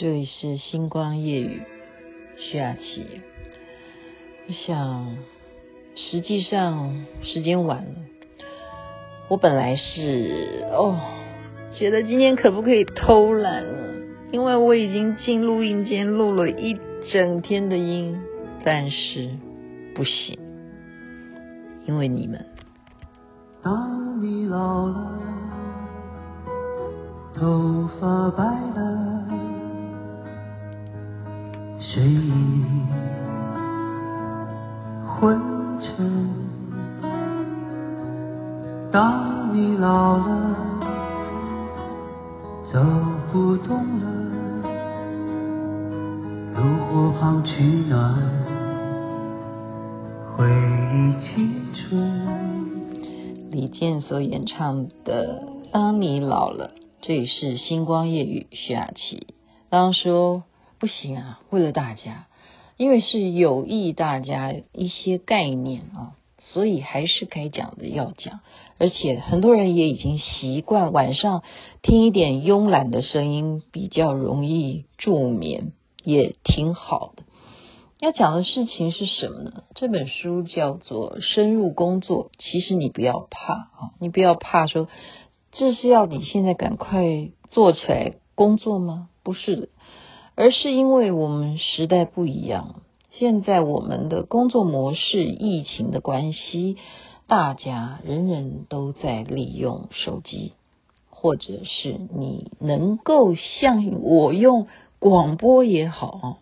这里是星光夜语，徐雅琪。我想，实际上时间晚了。我本来是哦，觉得今天可不可以偷懒了？因为我已经进录音间录了一整天的音，但是不行，因为你们。当你老了，头发白了，睡意昏沉。当你老了，走不动了，炉火旁取暖，回忆青春。李健所演唱的《当你老了》，这里是星光夜雨，徐雅琪。刚刚说不行啊，为了大家，因为是有益大家一些概念啊。所以还是该讲的要讲，而且很多人也已经习惯晚上听一点慵懒的声音，比较容易助眠，也挺好的。要讲的事情是什么呢？这本书叫做《深入工作》，其实你不要怕啊，你不要怕说这是要你现在赶快做起来工作吗？不是的，而是因为我们时代不一样。现在我们的工作模式，疫情的关系，大家人人都在利用手机，或者是你能够像我用广播也好，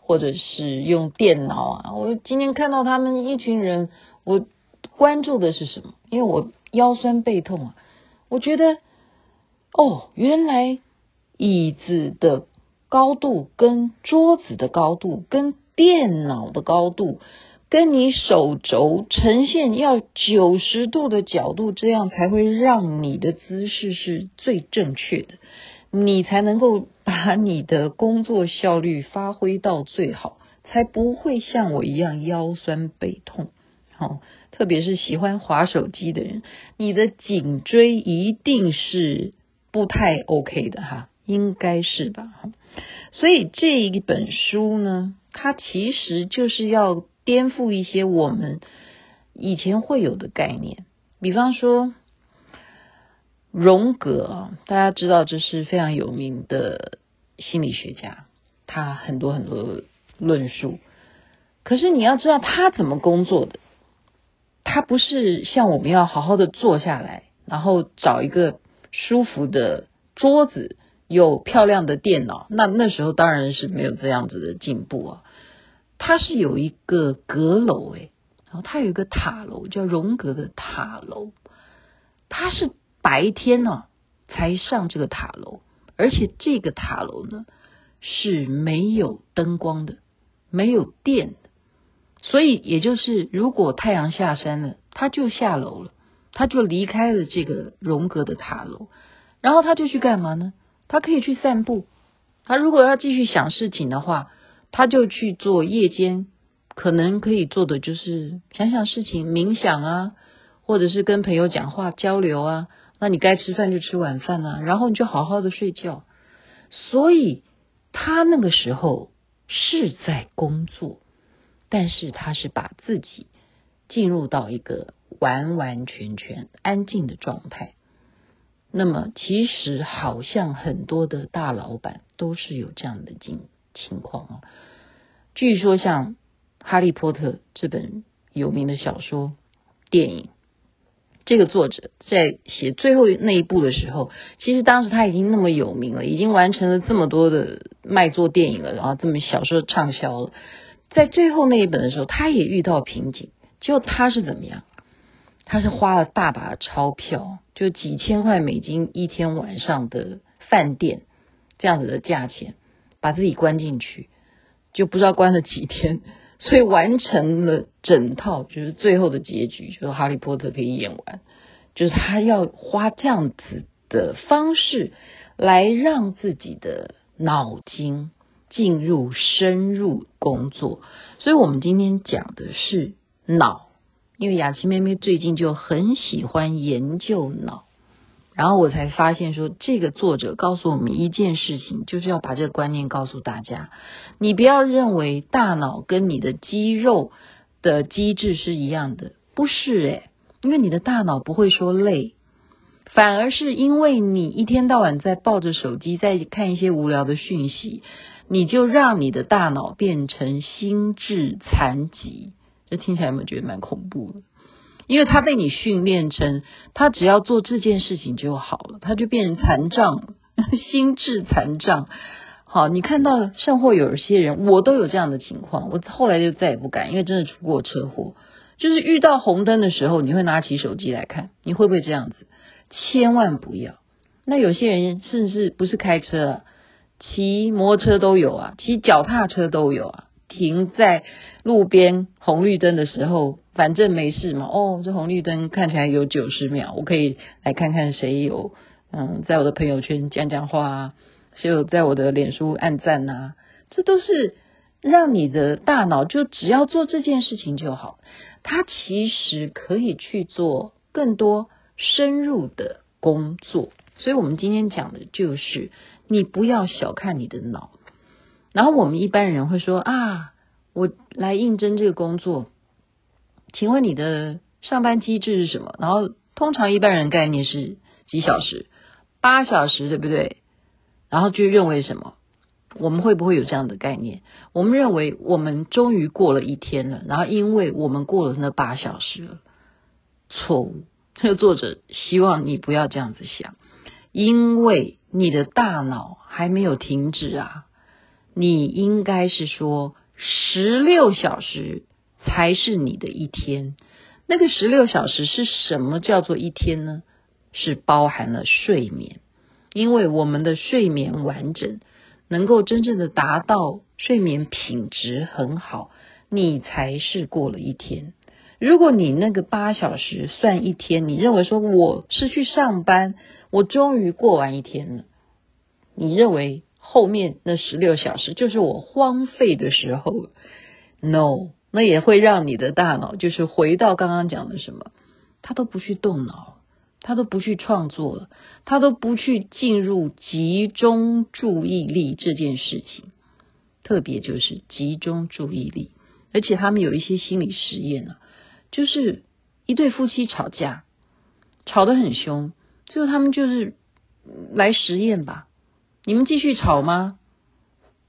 或者是用电脑啊。我今天看到他们一群人，我关注的是什么？因为我腰酸背痛啊，我觉得哦，原来椅子的高度跟桌子的高度跟电脑的高度跟你手肘呈现要九十度的角度，这样才会让你的姿势是最正确的，你才能够把你的工作效率发挥到最好，才不会像我一样腰酸背痛。好，特别是喜欢滑手机的人，你的颈椎一定是不太 OK 的哈，应该是吧？所以这一本书呢，它其实就是要颠覆一些我们以前会有的概念，比方说荣格，大家知道这是非常有名的心理学家，他很多很多论述。可是你要知道他怎么工作的，他不是像我们要好好的坐下来，然后找一个舒服的桌子。有漂亮的电脑，那那时候当然是没有这样子的进步啊。它是有一个阁楼诶，然后它有一个塔楼，叫荣格的塔楼。它是白天呢、才上这个塔楼，而且这个塔楼呢是没有灯光的，没有电的。所以也就是，如果太阳下山了，他就下楼了，他就离开了这个荣格的塔楼，然后他就去干嘛呢？他可以去散步，他如果要继续想事情的话，他就去做夜间可能可以做的就是想想事情、冥想啊，或者是跟朋友讲话交流啊。那你该吃饭就吃晚饭啊，然后你就好好的睡觉。所以他那个时候是在工作，但是他是把自己进入到一个完完全全安静的状态。那么，其实好像很多的大老板都是有这样的情情况啊。据说，像《哈利波特》这本有名的小说、电影，这个作者在写最后那一部的时候，其实当时他已经那么有名了，已经完成了这么多的卖座电影了，然后这么小说畅销了，在最后那一本的时候，他也遇到瓶颈。结果他是怎么样？他是花了大把钞票，就几千块美金一天晚上的饭店这样子的价钱，把自己关进去，就不知道关了几天，所以完成了整套，就是最后的结局，就是哈利波特可以演完，就是他要花这样子的方式来让自己的脑筋进入深入工作，所以我们今天讲的是脑。因为雅琪妹妹最近就很喜欢研究脑，然后我才发现说，这个作者告诉我们一件事情，就是要把这个观念告诉大家：你不要认为大脑跟你的肌肉的机制是一样的，不是诶，因为你的大脑不会说累，反而是因为你一天到晚在抱着手机，在看一些无聊的讯息，你就让你的大脑变成心智残疾。这听起来有没有觉得蛮恐怖的？因为他被你训练成，他只要做这件事情就好了，他就变成残障，心智残障。好，你看到甚或有些人，我都有这样的情况，我后来就再也不敢，因为真的出过车祸，就是遇到红灯的时候，你会拿起手机来看，你会不会这样子？千万不要。那有些人甚至不是开车啊，骑摩托车都有啊，骑脚踏车都有啊。停在路边红绿灯的时候，反正没事嘛。哦，这红绿灯看起来有九十秒，我可以来看看谁有嗯，在我的朋友圈讲讲话啊，谁有在我的脸书按赞啊。这都是让你的大脑就只要做这件事情就好。它其实可以去做更多深入的工作。所以我们今天讲的就是，你不要小看你的脑。然后我们一般人会说啊，我来应征这个工作，请问你的上班机制是什么？然后通常一般人概念是几小时？八小时，对不对？然后就认为什么？我们会不会有这样的概念？我们认为我们终于过了一天了，然后因为我们过了那八小时了，错误。这个作者希望你不要这样子想，因为你的大脑还没有停止啊。你应该是说，十六小时才是你的一天。那个十六小时是什么叫做一天呢？是包含了睡眠，因为我们的睡眠完整，能够真正的达到睡眠品质很好，你才是过了一天。如果你那个八小时算一天，你认为说我是去上班，我终于过完一天了，你认为？后面那十六小时就是我荒废的时候，no，那也会让你的大脑就是回到刚刚讲的什么，他都不去动脑，他都不去创作了，他都不去进入集中注意力这件事情，特别就是集中注意力，而且他们有一些心理实验呢，就是一对夫妻吵架，吵得很凶，最后他们就是来实验吧。你们继续吵吗？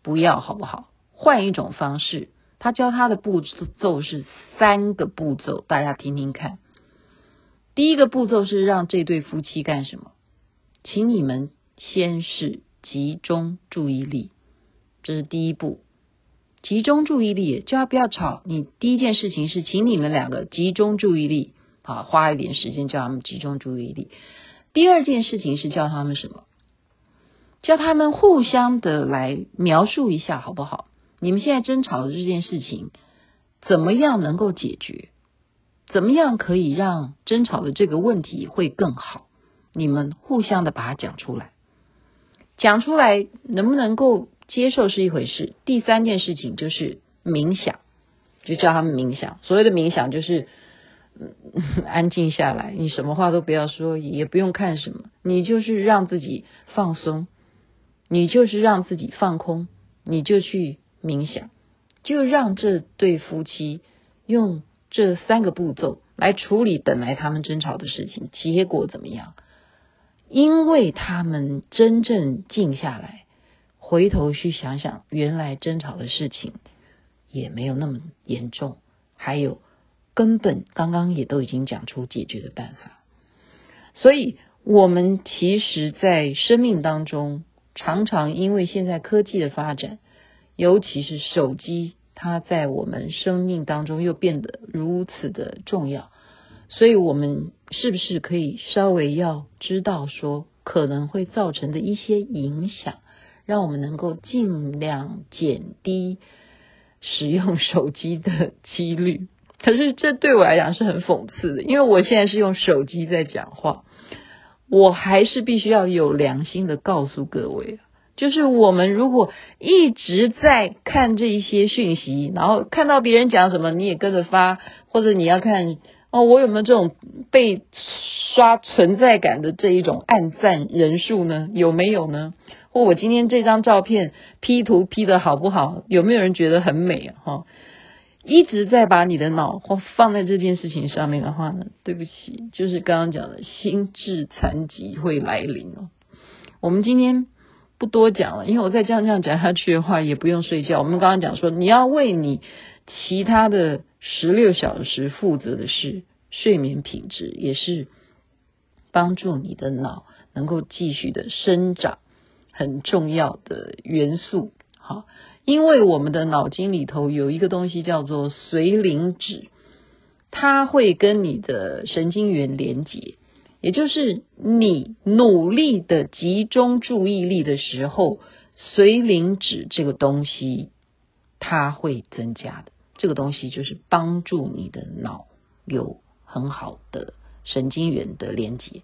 不要，好不好？换一种方式。他教他的步骤是三个步骤，大家听听看。第一个步骤是让这对夫妻干什么？请你们先是集中注意力，这是第一步。集中注意力，叫他不要吵。你第一件事情是请你们两个集中注意力，好，花一点时间叫他们集中注意力。第二件事情是叫他们什么？叫他们互相的来描述一下好不好？你们现在争吵的这件事情，怎么样能够解决？怎么样可以让争吵的这个问题会更好？你们互相的把它讲出来，讲出来能不能够接受是一回事。第三件事情就是冥想，就叫他们冥想。所谓的冥想就是，安静下来，你什么话都不要说，也不用看什么，你就是让自己放松。你就是让自己放空，你就去冥想，就让这对夫妻用这三个步骤来处理本来他们争吵的事情，结果怎么样？因为他们真正静下来，回头去想想，原来争吵的事情也没有那么严重，还有根本刚刚也都已经讲出解决的办法。所以，我们其实，在生命当中。常常因为现在科技的发展，尤其是手机，它在我们生命当中又变得如此的重要，所以我们是不是可以稍微要知道说可能会造成的一些影响，让我们能够尽量减低使用手机的几率？可是这对我来讲是很讽刺的，因为我现在是用手机在讲话。我还是必须要有良心的告诉各位，就是我们如果一直在看这一些讯息，然后看到别人讲什么，你也跟着发，或者你要看哦，我有没有这种被刷存在感的这一种按赞人数呢？有没有呢？或我今天这张照片 P 图 P 得好不好？有没有人觉得很美啊？哈，一直在把你的脑放在这件事情上面的话呢，对不起，就是刚刚讲的心智残疾会来临哦。我们今天不多讲了，因为我再这样这样讲下去的话，也不用睡觉。我们刚刚讲说，你要为你其他的十六小时负责的是睡眠品质，也是帮助你的脑能够继续的生长。很重要的元素，好，因为我们的脑筋里头有一个东西叫做髓磷脂，它会跟你的神经元连接，也就是你努力的集中注意力的时候，髓磷脂这个东西它会增加的，这个东西就是帮助你的脑有很好的神经元的连接。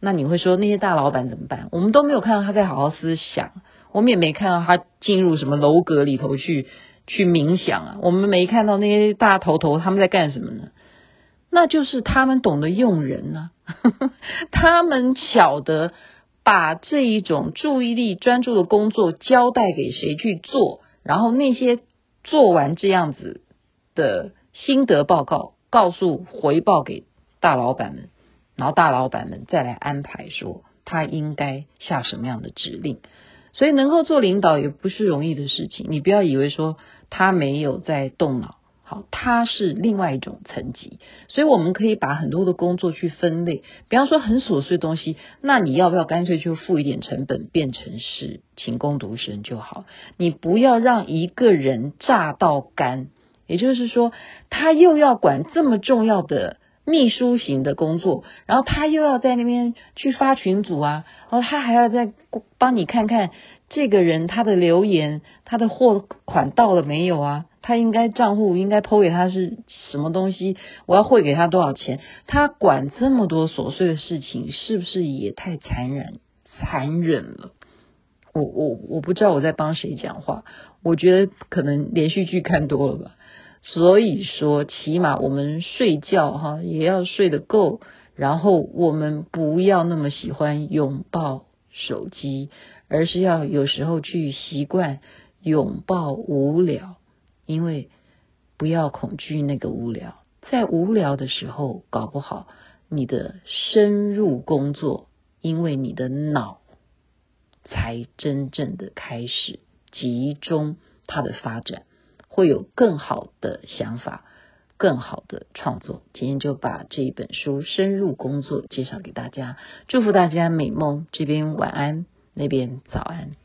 那你会说那些大老板怎么办？我们都没有看到他在好好思想，我们也没看到他进入什么楼阁里头去去冥想啊。我们没看到那些大头头他们在干什么呢？那就是他们懂得用人呢、啊，他们晓得把这一种注意力专注的工作交代给谁去做，然后那些做完这样子的心得报告，告诉回报给大老板们。然后大老板们再来安排说他应该下什么样的指令，所以能够做领导也不是容易的事情。你不要以为说他没有在动脑，好，他是另外一种层级。所以我们可以把很多的工作去分类，比方说很琐碎的东西，那你要不要干脆就付一点成本，变成是请工读生就好？你不要让一个人榨到干，也就是说他又要管这么重要的。秘书型的工作，然后他又要在那边去发群组啊，然后他还要再帮你看看这个人他的留言，他的货款到了没有啊？他应该账户应该 po 给他是什么东西？我要汇给他多少钱？他管这么多琐碎的事情，是不是也太残忍残忍了？我我我不知道我在帮谁讲话，我觉得可能连续剧看多了吧。所以说，起码我们睡觉哈也要睡得够，然后我们不要那么喜欢拥抱手机，而是要有时候去习惯拥抱无聊，因为不要恐惧那个无聊，在无聊的时候，搞不好你的深入工作，因为你的脑才真正的开始集中它的发展。会有更好的想法，更好的创作。今天就把这一本书《深入工作》介绍给大家，祝福大家美梦。这边晚安，那边早安。